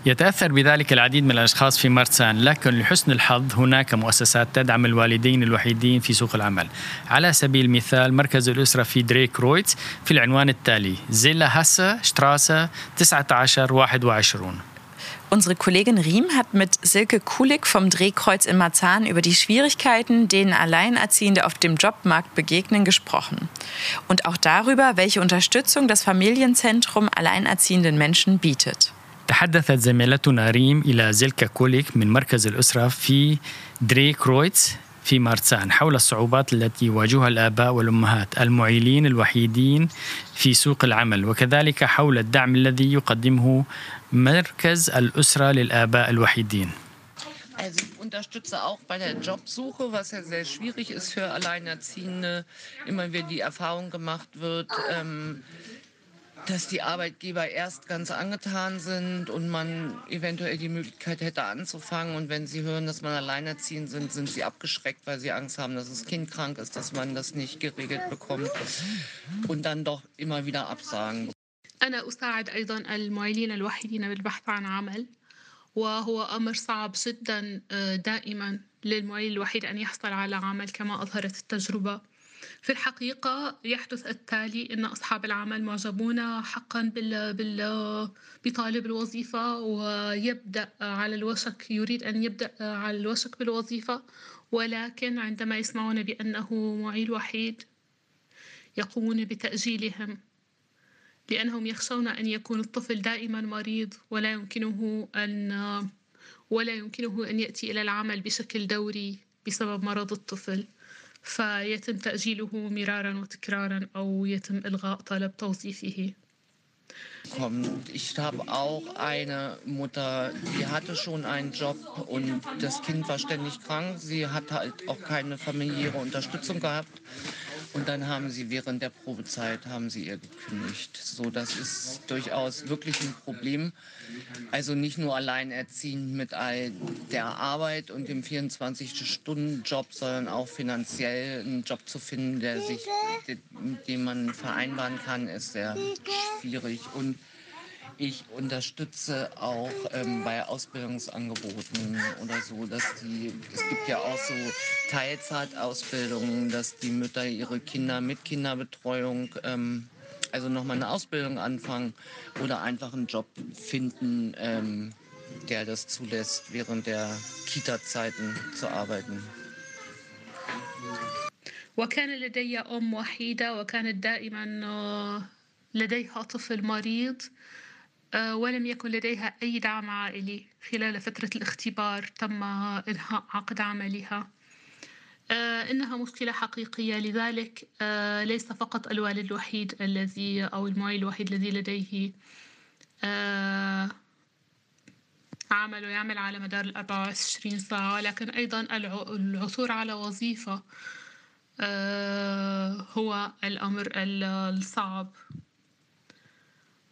يتأثر بذلك العديد من الأشخاص في مرسان لكن لحسن الحظ هناك مؤسسات تدعم الوالدين الوحيدين في سوق العمل على سبيل المثال مركز الأسرة في دريك رويتس في العنوان التالي زيلا هاسا شتراسة 19 21 Unsere Kollegin Riem hat mit Silke Kulik vom Drehkreuz in Marzahn über die Schwierigkeiten, denen Alleinerziehende auf dem Jobmarkt begegnen, gesprochen. Und auch darüber, welche Unterstützung das Familienzentrum alleinerziehenden Menschen bietet. تحدثت زميلتنا ريم إلى زيلكا كوليك من مركز الأسرة في دريكرويتس في مارسان حول الصعوبات التي يواجهها الآباء والأمهات المعيلين الوحيدين في سوق العمل وكذلك حول الدعم الذي يقدمه مركز الأسرة للآباء الوحيدين Also ich unterstütze auch bei der Jobsuche, was ja sehr schwierig ist für Alleinerziehende. Immer wieder die Erfahrung gemacht wird, ähm, dass die Arbeitgeber erst ganz angetan sind und man eventuell die Möglichkeit hätte anzufangen. Und wenn sie hören, dass man alleinerziehend sind, sind sie abgeschreckt, weil sie Angst haben, dass das Kind krank ist, dass man das nicht geregelt bekommt und dann doch immer wieder absagen. أنا أساعد أيضا المعيلين الوحيدين بالبحث عن عمل وهو أمر صعب جدا دائما للمعيل الوحيد أن يحصل على عمل كما أظهرت التجربة في الحقيقة يحدث التالي أن أصحاب العمل معجبون حقا بال... بال... بطالب الوظيفة ويبدأ على الوشك يريد أن يبدأ على الوشك بالوظيفة ولكن عندما يسمعون بأنه معيل وحيد يقومون بتأجيلهم لأنهم يخشون أن يكون الطفل دائما مريض ولا يمكنه أن ولا يمكنه أن يأتي إلى العمل بشكل دوري بسبب مرض الطفل. فيتم تأجيله مرارا وتكرارا أو يتم إلغاء طلب توظيفه kommt. Ich habe auch eine Mutter, die hatte schon einen Job und das Kind war ständig krank. Sie hat halt auch keine familiäre Unterstützung gehabt. Und dann haben sie während der Probezeit haben sie ihr gekündigt. So, das ist durchaus wirklich ein Problem. Also nicht nur alleinerziehend mit all der Arbeit und dem 24-Stunden-Job, sondern auch finanziell einen Job zu finden, der sich, mit dem man vereinbaren kann, ist sehr schwierig. Und ich unterstütze auch ähm, bei Ausbildungsangeboten oder so, dass die, es gibt ja auch so Teilzeitausbildungen, dass die Mütter ihre Kinder mit Kinderbetreuung, ähm, also nochmal eine Ausbildung anfangen oder einfach einen Job finden, ähm, der das zulässt, während der Kita-Zeiten zu arbeiten. وكان لدي أم وحيدة وكانت دائما آه، لديها طفل مريض آه، ولم يكن لديها أي دعم عائلي خلال فترة الاختبار تم إنهاء عقد عملها. آه، إنها مشكلة حقيقية. لذلك آه، ليس فقط الوالد الوحيد الذي أو المعيل الوحيد الذي لديه آه، عمل ويعمل على مدار ال 24 ساعة لكن أيضا الع- العثور على وظيفة آه، هو الأمر ال- الصعب. آه،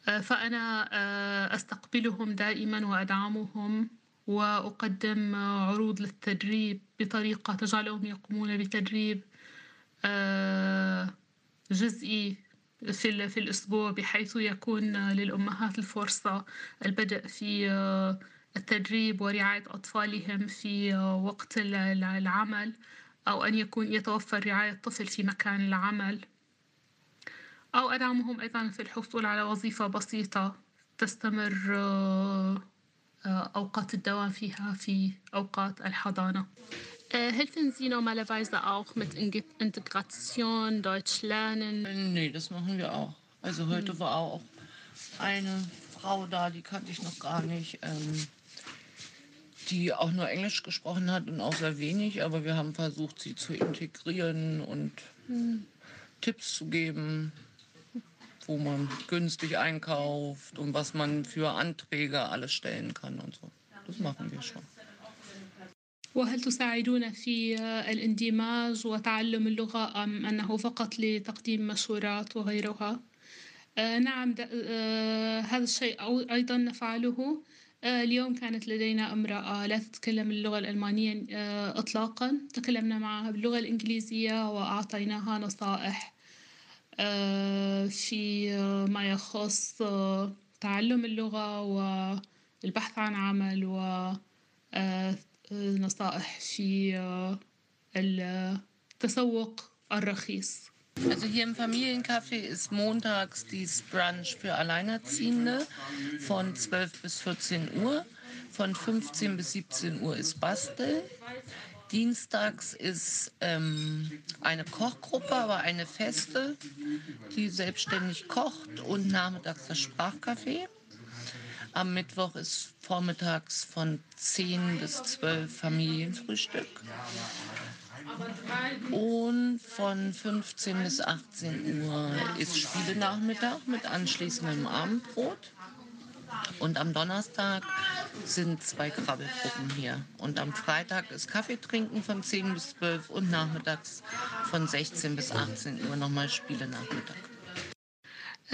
فأنا آه، أستقبلهم دائما وأدعمهم وأقدم آه، عروض للتدريب بطريقة تجعلهم يقومون بتدريب آه، جزئي في في الأسبوع بحيث يكون آه، للأمهات الفرصة البدء في آه، التدريب ورعاية أطفالهم في آه، وقت ال- ال- العمل أو أن يكون يتوفر رعاية طفل في مكان العمل. أو أدعمهم أيضا في الحصول على وظيفة بسيطة تستمر آه، آه، أوقات الدوام فيها في أوقات الحضانة. Äh, helfen Sie normalerweise auch mit Inge- Integration, Deutsch lernen? Nee, das machen wir auch. Also heute war auch eine Frau da, die kannte ich noch gar nicht, ähm, die auch nur Englisch gesprochen hat und auch sehr wenig, aber wir haben versucht, sie zu integrieren und Tipps zu geben, Wo man günstig einkauft und was man für Anträge alles stellen kann und so. Das machen wir schon. وهل تساعدون في الاندماج وتعلم اللغة أم أنه فقط لتقديم مشورات وغيرها؟ آه، نعم آه، هذا الشيء أيضا نفعله آه، اليوم كانت لدينا امرأة لا تتكلم اللغة الألمانية آه، إطلاقا تكلمنا معها باللغة الإنجليزية وأعطيناها نصائح في آه، ما يخص آه، تعلم اللغة والبحث عن عمل و آه، نصائح في آه، التسوق الرخيص Also hier im Familiencafé ist montags dies Brunch für Alleinerziehende von 12 bis 14 Uhr. Von 15 bis 17 Uhr ist Basteln. Dienstags ist ähm, eine Kochgruppe, aber eine feste, die selbstständig kocht und nachmittags das Sprachcafé. Am Mittwoch ist vormittags von 10 bis 12 Familienfrühstück. Und von 15 bis 18 Uhr ist Spielenachmittag mit anschließendem Abendbrot. Und am Donnerstag sind zwei Krabbelgruppen hier. Und am Freitag ist Kaffee trinken von 10 bis 12 und nachmittags von 16 bis 18 Uhr nochmal Spielenachmittag.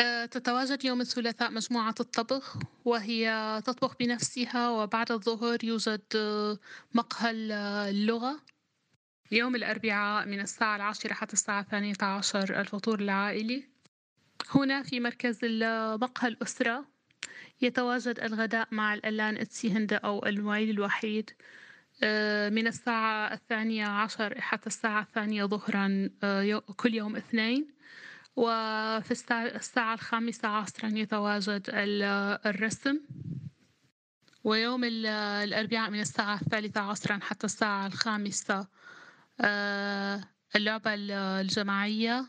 آه، تتواجد يوم الثلاثاء مجموعة الطبخ وهي تطبخ بنفسها وبعد الظهر يوجد آه، مقهى ال- اللغة يوم الأربعاء من الساعة العاشرة حتى الساعة الثانية عشر الفطور العائلي هنا في مركز مقهى الأسرة يتواجد الغداء مع الألان إتسي أو المعيل الوحيد آه، من الساعة الثانية عشر حتى الساعة الثانية ظهرا آه، كل يوم اثنين. وفي الساعة, الخامسة عصرا يتواجد ال- الرسم. ويوم ال- الأربعاء من الساعة الثالثة عصرا حتى الساعة الخامسة آه، اللعبة ال- الجماعية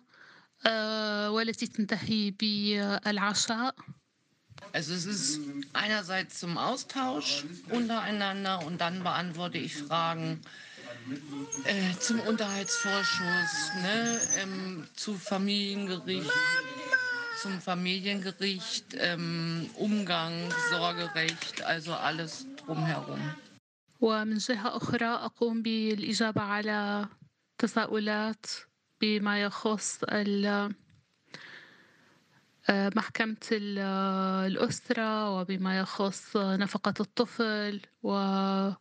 والتي تنتهي بالعشاء. Also es ist einerseits zum Austausch untereinander und dann beantworte ich Fragen äh, zum Unterhaltsvorschuss, ne, ähm, zu Familiengericht, zum Familiengericht, ähm, Umgang, Sorgerecht, also alles drumherum. ومن جهة أخرى أقوم بالإجابة على تساؤلات بما يخص ال- آه، محكمة ال- الأسرة وبما يخص نفقة الطفل وكل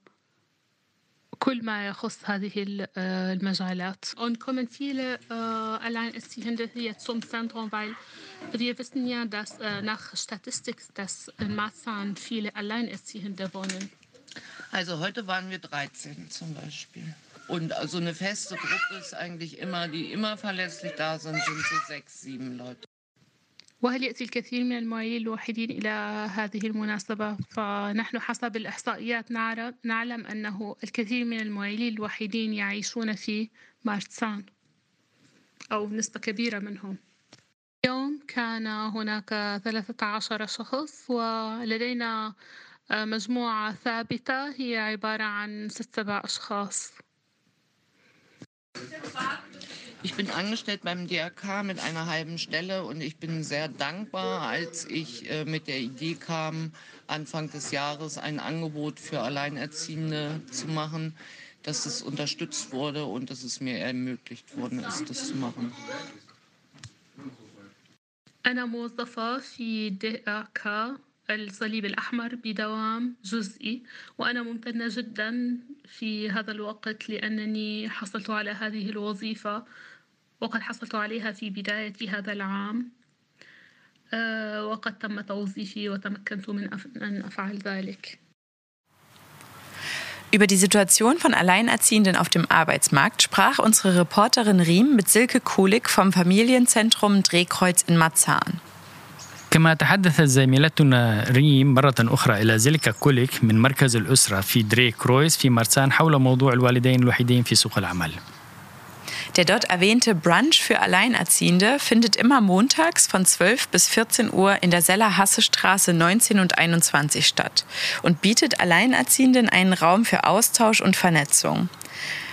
ما يخص هذه ال- آه، المجالات. Und kommen viele äh, Alleinerziehende hier zum Zentrum, weil wir wissen ja, dass äh, nach Statistik, dass in Marzahn viele Alleinerziehende wohnen. Also heute waren wir 13 zum Beispiel. Und also eine feste Gruppe ist eigentlich immer, die immer verlässlich da sind, sind so sechs, sieben Leute. وهل يأتي الكثير من المعيلين الوحيدين إلى هذه المناسبة؟ فنحن حسب الإحصائيات نعلم أنه الكثير من المعيلين الوحيدين يعيشون في مارتسان أو نسبة كبيرة منهم اليوم كان هناك 13 شخص ولدينا مجموعة ثابتة هي عبارة عن ست سبع أشخاص Ich bin angestellt beim DRK mit einer halben Stelle und ich bin sehr dankbar, als ich äh, mit der Idee kam, Anfang des Jahres ein Angebot für Alleinerziehende zu machen, dass es unterstützt wurde und dass es mir ermöglicht worden ist, das zu machen. أنا موظفة في DRK الصليب الأحمر بدوام جزئي وأنا ممتنة جدا في هذا الوقت لأنني حصلت على هذه الوظيفة وقد حصلت عليها في بداية هذا العام وقد تم توظيفي وتمكنت من أن أفعل ذلك Über die Situation von Alleinerziehenden auf dem Arbeitsmarkt sprach unsere Reporterin Riem mit Silke Kulik vom Familienzentrum Drehkreuz in Marzahn. كما تحدثت زميلتنا ريم مرة أخرى إلى زيلكا كوليك من مركز الأسرة في دري كرويس في مرسان حول موضوع الوالدين الوحيدين في سوق العمل. Der dort erwähnte Brunch für Alleinerziehende findet immer montags von 12 bis 14 Uhr in der Seller-Hasse-Straße 19 und 21 statt und bietet Alleinerziehenden einen Raum für Austausch und Vernetzung.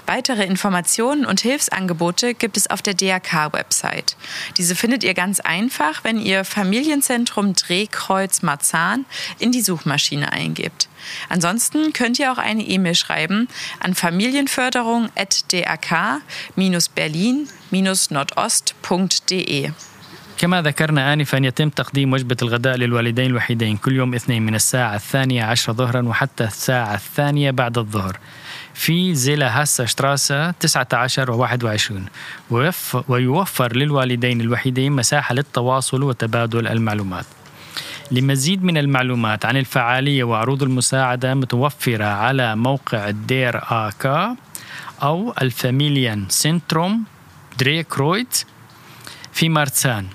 Weitere Informationen und Hilfsangebote gibt es auf der DRK-Website. Diese findet ihr ganz einfach, wenn ihr Familienzentrum Drehkreuz Marzahn in die Suchmaschine eingebt. Ansonsten könnt ihr auch eine E-Mail schreiben an familienförderung.drk-berlin-nordost.de. كما ذكرنا آنفا يتم تقديم وجبة الغداء للوالدين الوحيدين كل يوم اثنين من الساعة الثانية عشر ظهرا وحتى الساعة الثانية بعد الظهر في زيلا هاسا شتراسة 19 و 21 ويوفر للوالدين الوحيدين مساحة للتواصل وتبادل المعلومات. لمزيد من المعلومات عن الفعالية وعروض المساعدة متوفرة على موقع الدير آكا أو الفاميليان سنتروم دريكرويت في مارتسان.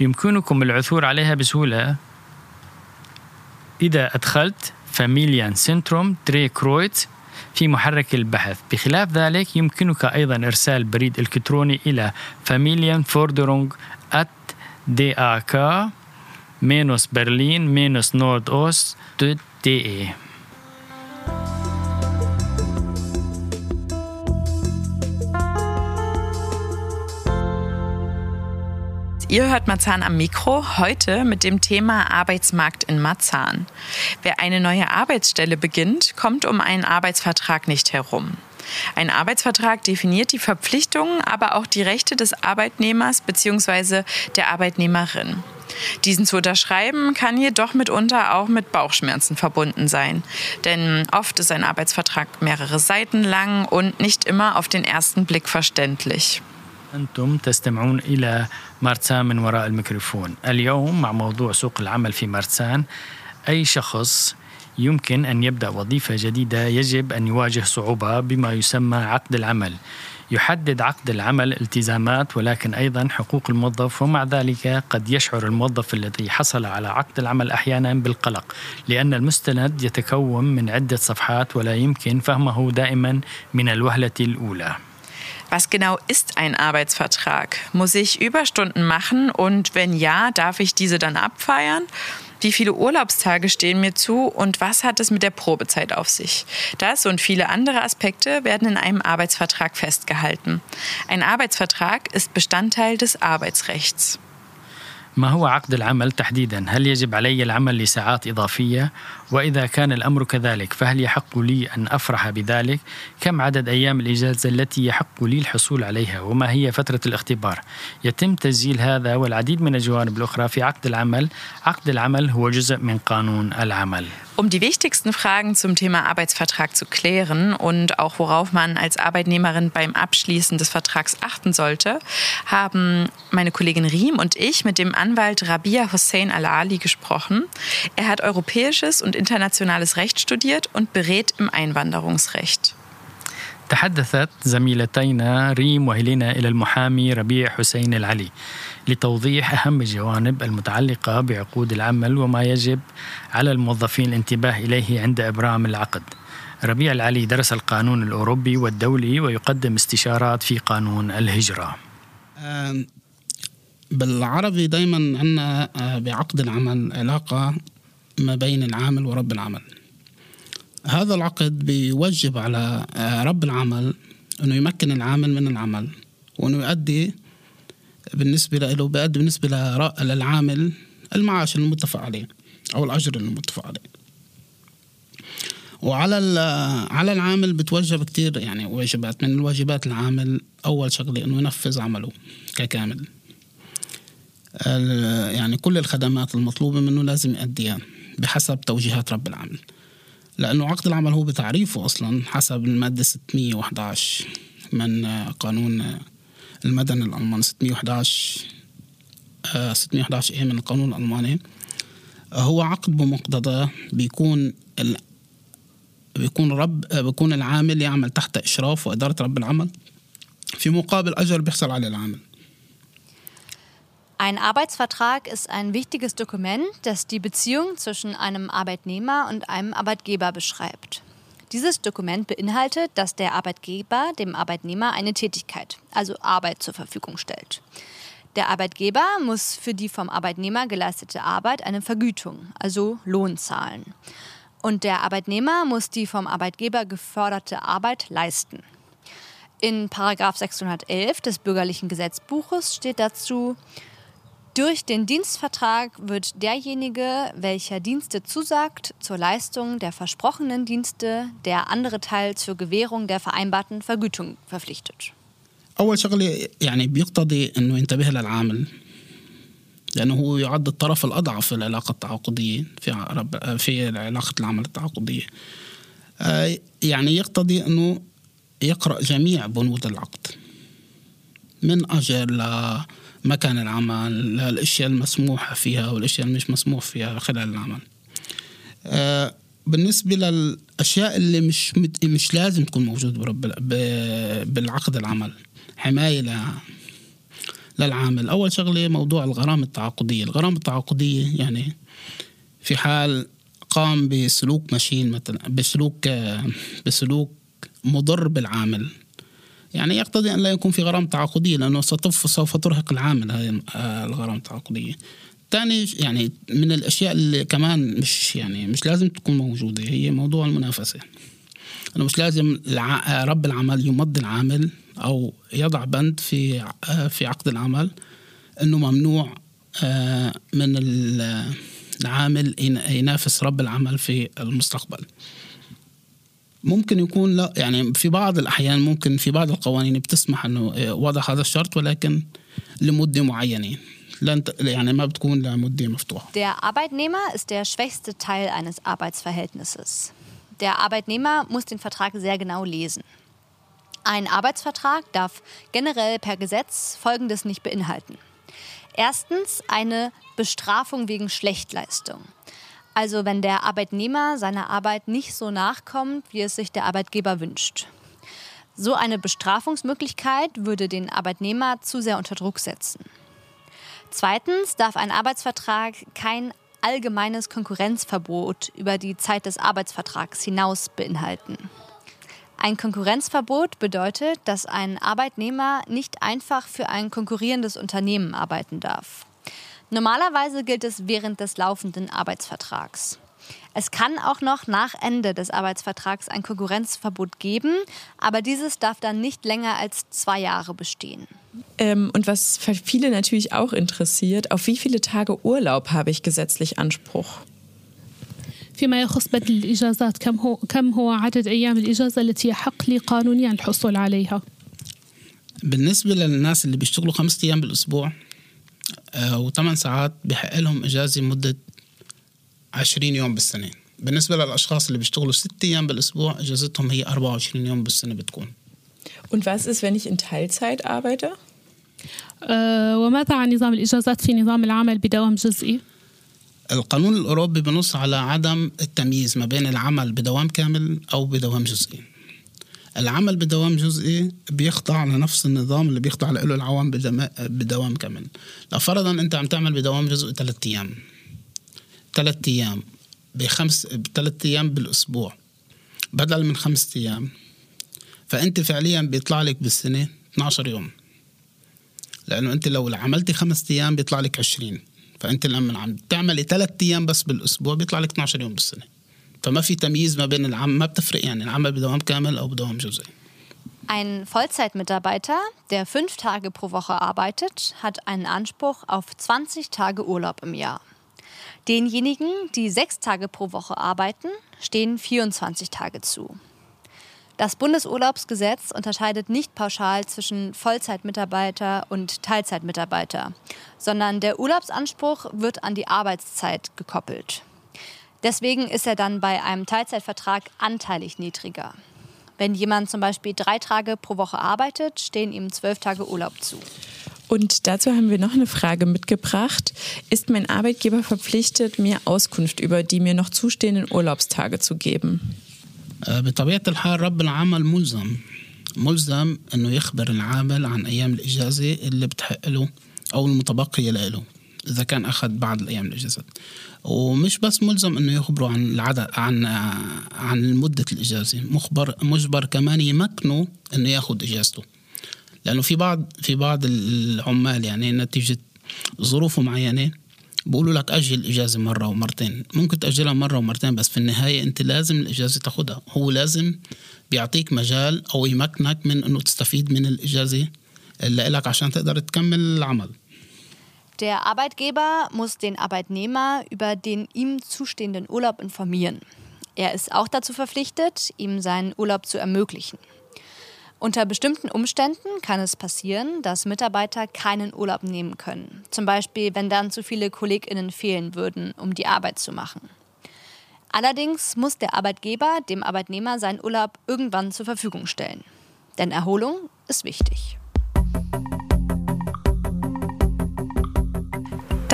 يمكنكم العثور عليها بسهولة. إذا أدخلت فاميليان سنتروم دريكرويت في محرك البحث. بخلاف ذلك يمكنك أيضا إرسال بريد إلكتروني إلى فاميليان فوردرونج at dak minus berlin minus nordost Ihr hört Marzahn am Mikro, heute mit dem Thema Arbeitsmarkt in Marzahn. Wer eine neue Arbeitsstelle beginnt, kommt um einen Arbeitsvertrag nicht herum. Ein Arbeitsvertrag definiert die Verpflichtungen, aber auch die Rechte des Arbeitnehmers bzw. der Arbeitnehmerin. Diesen zu unterschreiben kann jedoch mitunter auch mit Bauchschmerzen verbunden sein. Denn oft ist ein Arbeitsvertrag mehrere Seiten lang und nicht immer auf den ersten Blick verständlich. أنتم تستمعون إلى مارتسان من وراء الميكروفون. اليوم مع موضوع سوق العمل في مارتسان أي شخص يمكن أن يبدأ وظيفة جديدة يجب أن يواجه صعوبة بما يسمى عقد العمل. يحدد عقد العمل التزامات ولكن أيضا حقوق الموظف ومع ذلك قد يشعر الموظف الذي حصل على عقد العمل أحيانا بالقلق لأن المستند يتكون من عدة صفحات ولا يمكن فهمه دائما من الوهلة الأولى. Was genau ist ein Arbeitsvertrag? Muss ich Überstunden machen und wenn ja, darf ich diese dann abfeiern? Wie viele Urlaubstage stehen mir zu und was hat es mit der Probezeit auf sich? Das und viele andere Aspekte werden in einem Arbeitsvertrag festgehalten. Ein Arbeitsvertrag ist Bestandteil des Arbeitsrechts. ما هو عقد العمل تحديدا؟ هل يجب علي العمل لساعات إضافية؟ وإذا كان الأمر كذلك فهل يحق لي أن أفرح بذلك؟ كم عدد أيام الإجازة التي يحق لي الحصول عليها؟ وما هي فترة الاختبار؟ يتم تسجيل هذا والعديد من الجوانب الأخرى في عقد العمل. عقد العمل هو جزء من قانون العمل. Um die wichtigsten Fragen zum Thema Arbeitsvertrag zu klären und auch worauf man als Arbeitnehmerin beim Abschließen des Vertrags achten sollte, haben meine Kollegin Riem und ich mit dem Anwalt Rabia Hossein Al-Ali gesprochen. Er hat europäisches und internationales Recht studiert und berät im Einwanderungsrecht. تحدثت زميلتينا ريم وهيلينا إلى المحامي ربيع حسين العلي لتوضيح أهم الجوانب المتعلقة بعقود العمل وما يجب على الموظفين الانتباه إليه عند إبرام العقد ربيع العلي درس القانون الأوروبي والدولي ويقدم استشارات في قانون الهجرة بالعربي دايما عندنا آه، بعقد العمل علاقة ما بين العامل ورب العمل. هذا العقد بيوجب على آه، رب العمل إنه يمكن العامل من العمل وإنه يؤدي بالنسبة له بيؤدي بالنسبة للعامل المعاش المتفق عليه أو الأجر المتفق عليه. وعلى ال- على العامل بتوجب كتير يعني واجبات. من الواجبات العامل أول شغلة إنه ينفذ عمله ككامل. يعني كل الخدمات المطلوبة منه لازم يأديها بحسب توجيهات رب العمل لأنه عقد العمل هو بتعريفه أصلا حسب المادة 611 من آه، قانون آه، المدني الألماني. 611 آه، 611 إيه من القانون الألماني. آه، هو عقد بمقتضاه بيكون ال... بيكون رب بيكون العامل يعمل تحت إشراف وإدارة رب العمل. في مقابل أجر بيحصل عليه العامل. Ein Arbeitsvertrag ist ein wichtiges Dokument, das die Beziehung zwischen einem Arbeitnehmer und einem Arbeitgeber beschreibt. Dieses Dokument beinhaltet, dass der Arbeitgeber dem Arbeitnehmer eine Tätigkeit, also Arbeit zur Verfügung stellt. Der Arbeitgeber muss für die vom Arbeitnehmer geleistete Arbeit eine Vergütung, also Lohn zahlen. Und der Arbeitnehmer muss die vom Arbeitgeber geförderte Arbeit leisten. In Paragraph 611 des Bürgerlichen Gesetzbuches steht dazu, durch den Dienstvertrag wird derjenige, welcher Dienste zusagt, zur Leistung der versprochenen Dienste, der andere Teil zur Gewährung der vereinbarten Vergütung verpflichtet. أول شغلة يعني بيقتضي إنه ينتبه للعامل لأنه هو يعد الطرف الأضعف في العلاقة التعاقدية في رب في علاقة العمل التعاقدية آه، يعني يقتضي إنه يقرأ جميع بنود العقد من أجر لمكان العمل للأشياء المسموحة فيها والأشياء المش مسموح فيها خلال العمل. آه، بالنسبة للأشياء اللي مش مش لازم تكون موجودة برب بالعقد العمل حماية للعامل. أول شغلة موضوع الغرامة التعاقدية. الغرامة التعاقدية يعني في حال قام بسلوك مشين مثلا بسلوك بسلوك مضر بالعامل. يعني يقتضي أن لا يكون في غرامة تعاقدية لأنه سوف ترهق العامل هذه الغرامة التعاقدية. تاني يعني من الأشياء اللي كمان مش يعني مش لازم تكون موجودة هي موضوع المنافسة. أنه مش لازم رب العمل يمضي العامل أو يضع بند في في عقد العمل أنه ممنوع آه، من ال- العامل ين- ينافس رب العمل في المستقبل. ممكن يكون لا يعني في بعض الأحيان ممكن في بعض القوانين بتسمح أنه آه، وضع هذا الشرط ولكن لمدة معينة لن ت- يعني ما بتكون لمدة مفتوحة Der Arbeitnehmer ist der schwächste Teil eines Arbeitsverhältnisses. Der Arbeitnehmer muss den Vertrag sehr genau lesen. Ein Arbeitsvertrag darf generell per Gesetz Folgendes nicht beinhalten. Erstens eine Bestrafung wegen Schlechtleistung. Also wenn der Arbeitnehmer seiner Arbeit nicht so nachkommt, wie es sich der Arbeitgeber wünscht. So eine Bestrafungsmöglichkeit würde den Arbeitnehmer zu sehr unter Druck setzen. Zweitens darf ein Arbeitsvertrag kein allgemeines Konkurrenzverbot über die Zeit des Arbeitsvertrags hinaus beinhalten. Ein Konkurrenzverbot bedeutet, dass ein Arbeitnehmer nicht einfach für ein konkurrierendes Unternehmen arbeiten darf. Normalerweise gilt es während des laufenden Arbeitsvertrags. Es kann auch noch nach Ende des Arbeitsvertrags ein Konkurrenzverbot geben, aber dieses darf dann nicht länger als zwei Jahre bestehen. Ähm, und was für viele natürlich auch interessiert, auf wie viele Tage Urlaub habe ich gesetzlich Anspruch? فيما يخص بدل الإجازات كم هو كم هو عدد أيام الإجازة التي يحق لي قانونيا الحصول عليها؟ بالنسبة للناس اللي بيشتغلوا خمسة أيام بالأسبوع آه، وثمان ساعات بحق لهم إجازة مدة عشرين يوم بالسنة بالنسبة للأشخاص اللي بيشتغلوا ستة أيام بالأسبوع إجازتهم هي 24 يوم بالسنة بتكون Und was ist, wenn ich in Teilzeit arbeite? أه وماذا عن نظام الإجازات في نظام العمل بدوام جزئي؟ القانون الأوروبي بنص على عدم التمييز ما بين العمل بدوام كامل أو بدوام جزئي العمل بدوام جزئي بيخضع لنفس النظام اللي بيخضع له العوام بدوام كامل لو فرضا أنت عم تعمل بدوام جزئي ثلاثة أيام. ثلاثة أيام. بخمس بثلاث أيام بالأسبوع. بدل من خمسة أيام. فأنت فعليا بيطلع لك بالسنة 12 يوم. لأنه أنت لو عملتي خمسة أيام بيطلع لك 20 فأنت لما عم تعملي ثلاث أيام بس بالأسبوع بيطلع لك 12 يوم بالسنة. فما في تمييز ما بين العمل ما بتفرق يعني العمل بدوام كامل أو بدوام جزئي Ein Vollzeitmitarbeiter, der fünf Tage pro Woche arbeitet, hat einen Anspruch auf 20 Tage Urlaub im Jahr. Denjenigen, die sechs Tage pro Woche arbeiten, stehen 24 Tage zu. Das Bundesurlaubsgesetz unterscheidet nicht pauschal zwischen Vollzeitmitarbeiter und Teilzeitmitarbeiter, sondern der Urlaubsanspruch wird an die Arbeitszeit gekoppelt. Deswegen ist er dann bei einem Teilzeitvertrag anteilig niedriger. Wenn jemand zum Beispiel drei Tage pro Woche arbeitet, stehen ihm zwölf Tage Urlaub zu. Und dazu haben wir noch eine Frage mitgebracht. Ist mein Arbeitgeber verpflichtet, mir Auskunft über die mir noch zustehenden Urlaubstage zu geben? بطبيعة الحال رب العمل ملزم ملزم انه يخبر العامل عن ايام الاجازة اللي بتحق له او المتبقية له إذا كان أخذ بعض الأيام الإجازات. ومش بس ملزم إنه يخبروا عن العدد عن عن مدة الإجازة مخبر مجبر كمان يمكنه إنه يأخذ إجازته. لأنه في بعض في بعض العمال يعني نتيجة ظروف معينة بقولوا لك أجل الإجازة مرة ومرتين. ممكن تأجلها مرة ومرتين بس في النهاية أنت لازم الإجازة تاخدها هو لازم بيعطيك مجال أو يمكنك من أنه تستفيد من الإجازة اللي لك عشان تقدر تكمل العمل. Der Arbeitgeber muss den Arbeitnehmer über den ihm zustehenden Urlaub informieren. Er ist auch dazu verpflichtet, ihm seinen Urlaub zu ermöglichen. Unter bestimmten Umständen kann es passieren, dass Mitarbeiter keinen Urlaub nehmen können. Zum Beispiel, wenn dann zu viele KollegInnen fehlen würden, um die Arbeit zu machen. Allerdings muss der Arbeitgeber dem Arbeitnehmer seinen Urlaub irgendwann zur Verfügung stellen. Denn Erholung ist wichtig.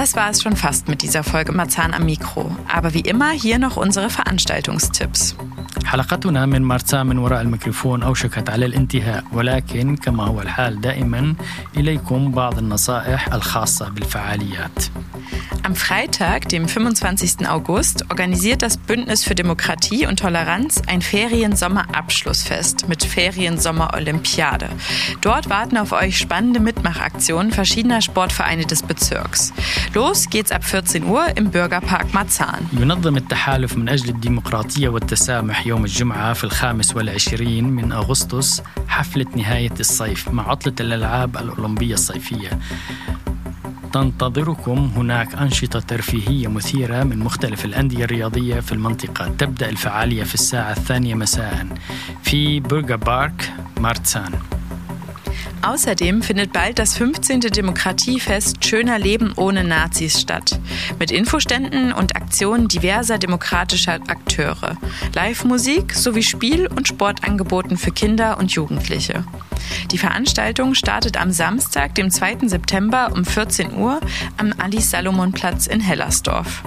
Das war es schon fast mit dieser Folge Marzahn am Mikro. Aber wie immer hier noch unsere Veranstaltungstipps. حلقتنا من مارسا من وراء الميكروفون أوشكت على الانتهاء ولكن كما هو الحال دائما إليكم بعض النصائح الخاصة بالفعاليات Am Freitag, dem 25. August, organisiert das Bündnis für Demokratie und Toleranz ein Ferien-Sommer-Abschlussfest mit Ferien-Sommer-Olympiade. Dort warten auf euch spannende Mitmachaktionen verschiedener Sportvereine des Bezirks. Los geht's ab 14 Uhr im Bürgerpark Marzahn. ينظم التحالف من أجل الديمقراطية والتسامح يوم الجمعة في الخامس والعشرين من أغسطس حفلة نهاية الصيف مع عطلة الألعاب الأولمبية الصيفية. تنتظركم هناك أنشطة ترفيهية مثيرة من مختلف الأندية الرياضية في المنطقة. تبدأ الفعالية في الساعة الثانية مساء في برجر بارك مارتسان. Außerdem findet bald das 15. Demokratiefest Schöner Leben ohne Nazis statt. Mit Infoständen und Aktionen diverser demokratischer Akteure. Live-Musik sowie Spiel- und Sportangeboten für Kinder und Jugendliche. Die Veranstaltung startet am Samstag, dem 2. September um 14 Uhr am Ali-Salomon-Platz in Hellersdorf.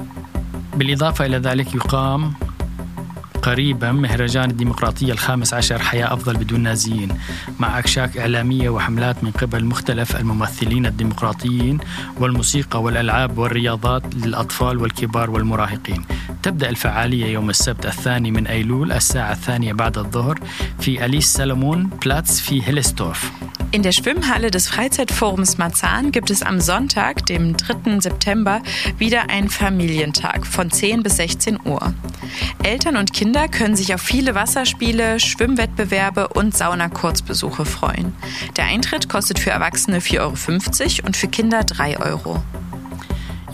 بالإضافة إلى ذلك يقام قريبا مهرجان الديمقراطية الخامس عشر حياة أفضل بدون نازيين مع أكشاك إعلامية وحملات من قبل مختلف الممثلين الديمقراطيين والموسيقى والألعاب والرياضات للأطفال والكبار والمراهقين تبدأ الفعالية يوم السبت الثاني من أيلول الساعة الثانية بعد الظهر في أليس سالمون بلاتس في هيلستورف In der Schwimmhalle des Freizeitforums Marzahn gibt es am Sonntag, dem 3. September, wieder einen Familientag von 10 bis 16 Uhr. Eltern und Kinder können sich auf viele Wasserspiele, Schwimmwettbewerbe und Sauna-Kurzbesuche freuen. Der Eintritt kostet für Erwachsene 4,50 Euro und für Kinder 3 Euro.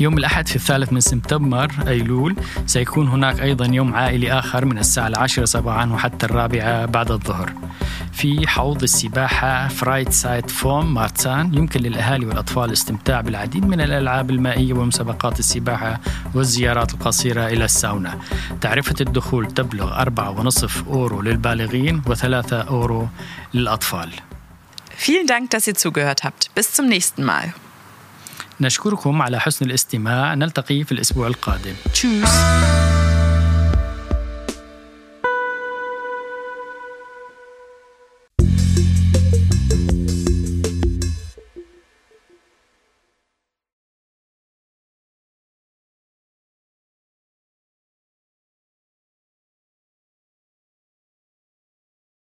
يوم الأحد في الثالث من سبتمبر أيلول سيكون هناك أيضا يوم عائلي آخر من الساعة العاشرة صباحا وحتى الرابعة بعد الظهر في حوض السباحة فرايت سايد فوم مارتسان يمكن للأهالي والأطفال الاستمتاع بالعديد من الألعاب المائية ومسابقات السباحة والزيارات القصيرة إلى الساونا تعرفة الدخول تبلغ 4.5 أورو للبالغين و3 أورو للأطفال Vielen Dank, dass ihr zugehört habt. Bis zum nächsten Mal. نشكركم على حسن الاستماع. نلتقي في الأسبوع القادم. تشوس.